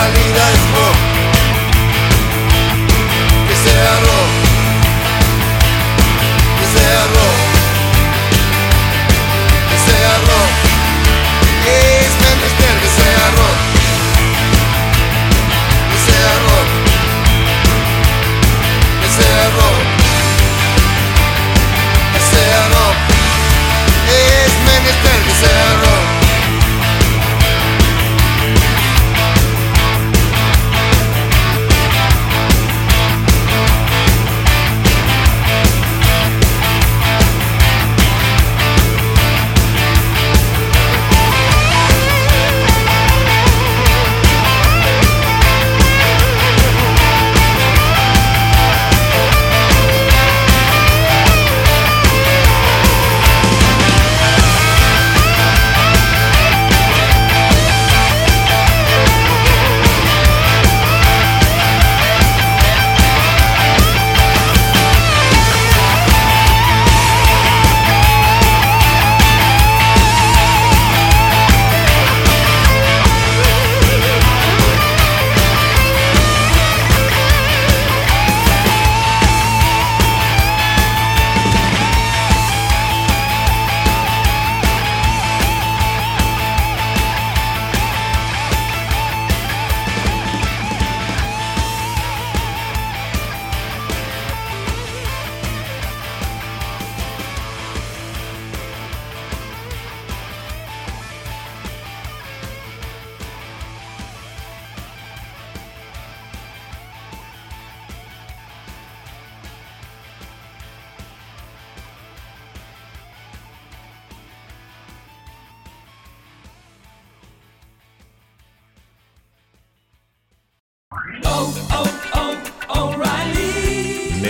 Salida